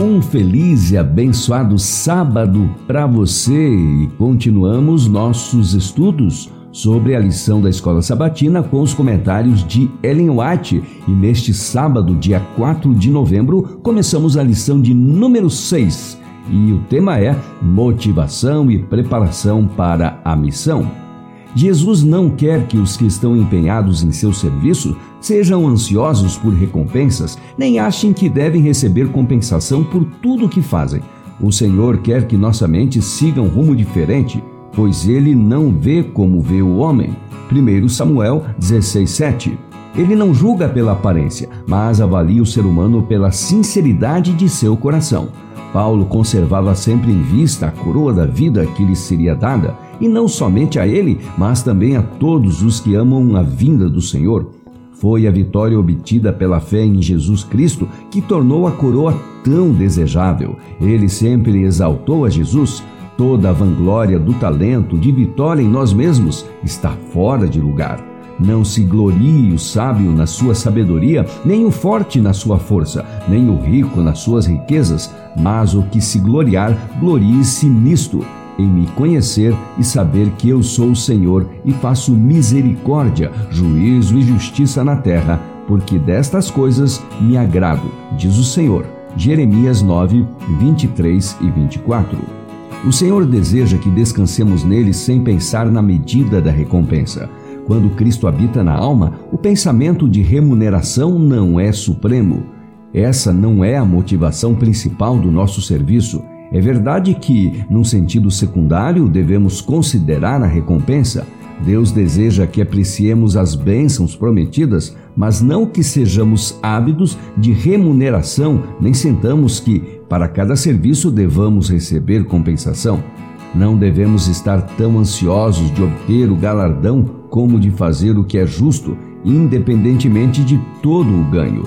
Um feliz e abençoado sábado para você e continuamos nossos estudos sobre a lição da Escola Sabatina com os comentários de Ellen White. E neste sábado, dia 4 de novembro, começamos a lição de número 6 e o tema é Motivação e Preparação para a Missão. Jesus não quer que os que estão empenhados em seu serviço sejam ansiosos por recompensas, nem achem que devem receber compensação por tudo o que fazem. O Senhor quer que nossa mente siga um rumo diferente, pois ele não vê como vê o homem. 1 Samuel 16:7. Ele não julga pela aparência, mas avalia o ser humano pela sinceridade de seu coração. Paulo conservava sempre em vista a coroa da vida que lhe seria dada, e não somente a ele, mas também a todos os que amam a vinda do Senhor. Foi a vitória obtida pela fé em Jesus Cristo que tornou a coroa tão desejável. Ele sempre exaltou a Jesus. Toda a vanglória do talento, de vitória em nós mesmos, está fora de lugar. Não se glorie o sábio na sua sabedoria, nem o forte na sua força, nem o rico nas suas riquezas, mas o que se gloriar, glorie-se nisto, em me conhecer e saber que eu sou o Senhor e faço misericórdia, juízo e justiça na terra, porque destas coisas me agrado, diz o Senhor. Jeremias 9, 23 e 24. O Senhor deseja que descansemos nele sem pensar na medida da recompensa. Quando Cristo habita na alma, o pensamento de remuneração não é supremo. Essa não é a motivação principal do nosso serviço. É verdade que, num sentido secundário, devemos considerar a recompensa. Deus deseja que apreciemos as bênçãos prometidas, mas não que sejamos ávidos de remuneração, nem sentamos que, para cada serviço, devamos receber compensação. Não devemos estar tão ansiosos de obter o galardão como de fazer o que é justo, independentemente de todo o ganho.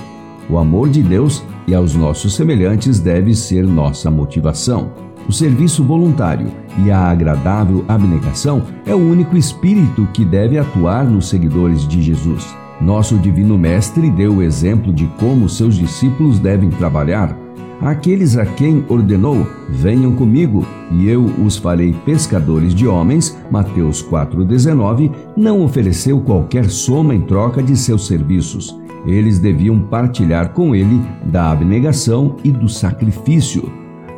O amor de Deus e aos nossos semelhantes deve ser nossa motivação. O serviço voluntário e a agradável abnegação é o único espírito que deve atuar nos seguidores de Jesus. Nosso Divino Mestre deu o exemplo de como seus discípulos devem trabalhar Aqueles a quem ordenou: Venham comigo, e eu os farei pescadores de homens. Mateus 4,19 não ofereceu qualquer soma em troca de seus serviços. Eles deviam partilhar com ele da abnegação e do sacrifício.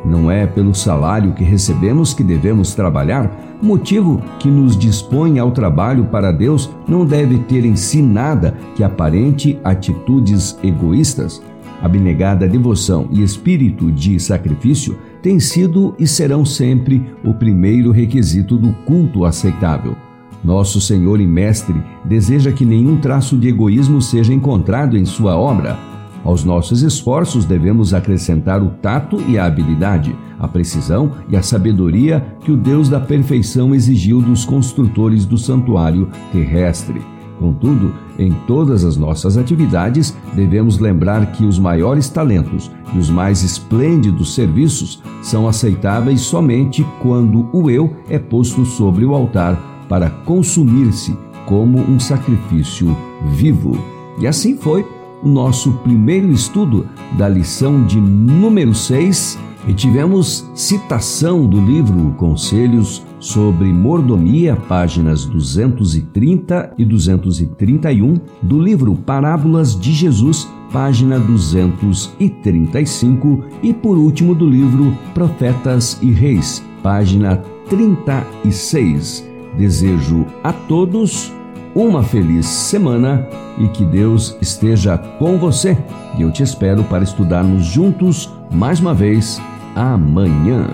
Não é pelo salário que recebemos que devemos trabalhar, motivo que nos dispõe ao trabalho para Deus não deve ter em si nada que aparente atitudes egoístas abnegada devoção e espírito de sacrifício têm sido e serão sempre o primeiro requisito do culto aceitável. Nosso Senhor e Mestre deseja que nenhum traço de egoísmo seja encontrado em sua obra. Aos nossos esforços devemos acrescentar o tato e a habilidade, a precisão e a sabedoria que o Deus da perfeição exigiu dos construtores do santuário terrestre. Contudo, em todas as nossas atividades, devemos lembrar que os maiores talentos e os mais esplêndidos serviços são aceitáveis somente quando o eu é posto sobre o altar para consumir-se como um sacrifício vivo. E assim foi o nosso primeiro estudo da lição de número 6 e tivemos citação do livro Conselhos sobre Mordomia, páginas 230 e 231, do livro Parábolas de Jesus, página 235, e por último do livro Profetas e Reis, página 36. Desejo a todos uma feliz semana e que Deus esteja com você. E eu te espero para estudarmos juntos mais uma vez amanhã.